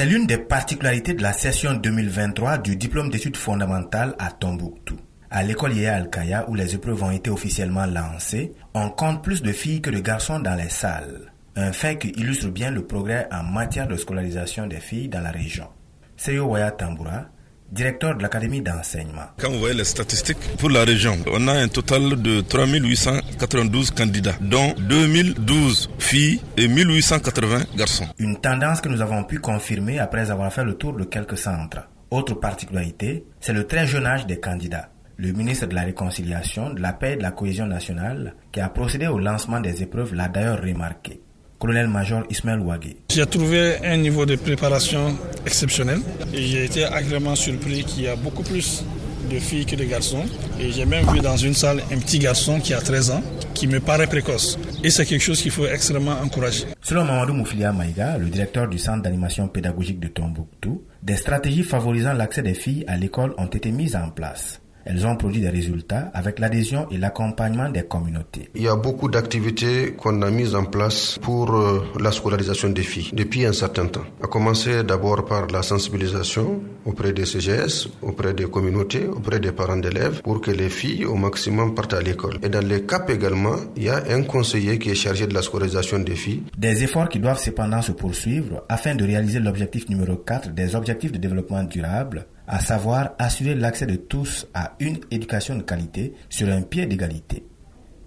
C'est l'une des particularités de la session 2023 du diplôme d'études fondamentales à Tombouctou. À l'école Yéa Al-Kaya, où les épreuves ont été officiellement lancées, on compte plus de filles que de garçons dans les salles. Un fait qui illustre bien le progrès en matière de scolarisation des filles dans la région. Seyo Waya Tamboura, directeur de l'Académie d'enseignement. Quand vous voyez les statistiques pour la région, on a un total de 3892 candidats, dont 2012 filles et 1880 garçons. Une tendance que nous avons pu confirmer après avoir fait le tour de quelques centres. Autre particularité, c'est le très jeune âge des candidats. Le ministre de la Réconciliation, de la Paix et de la Cohésion nationale, qui a procédé au lancement des épreuves, l'a d'ailleurs remarqué colonel-major Ismaël Ouagé. J'ai trouvé un niveau de préparation exceptionnel et j'ai été agréablement surpris qu'il y a beaucoup plus de filles que de garçons. Et j'ai même vu dans une salle un petit garçon qui a 13 ans qui me paraît précoce. Et c'est quelque chose qu'il faut extrêmement encourager. Selon Mamadou Moufilia Maïga, le directeur du centre d'animation pédagogique de Tombouctou, des stratégies favorisant l'accès des filles à l'école ont été mises en place. Elles ont produit des résultats avec l'adhésion et l'accompagnement des communautés. Il y a beaucoup d'activités qu'on a mises en place pour euh, la scolarisation des filles depuis un certain temps. A commencer d'abord par la sensibilisation auprès des CGS, auprès des communautés, auprès des parents d'élèves pour que les filles au maximum partent à l'école. Et dans les CAP également, il y a un conseiller qui est chargé de la scolarisation des filles. Des efforts qui doivent cependant se poursuivre afin de réaliser l'objectif numéro 4 des objectifs de développement durable à savoir assurer l'accès de tous à une éducation de qualité sur un pied d'égalité.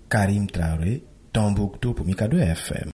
Karim Traoré, Tombouctou pour Mikado FM.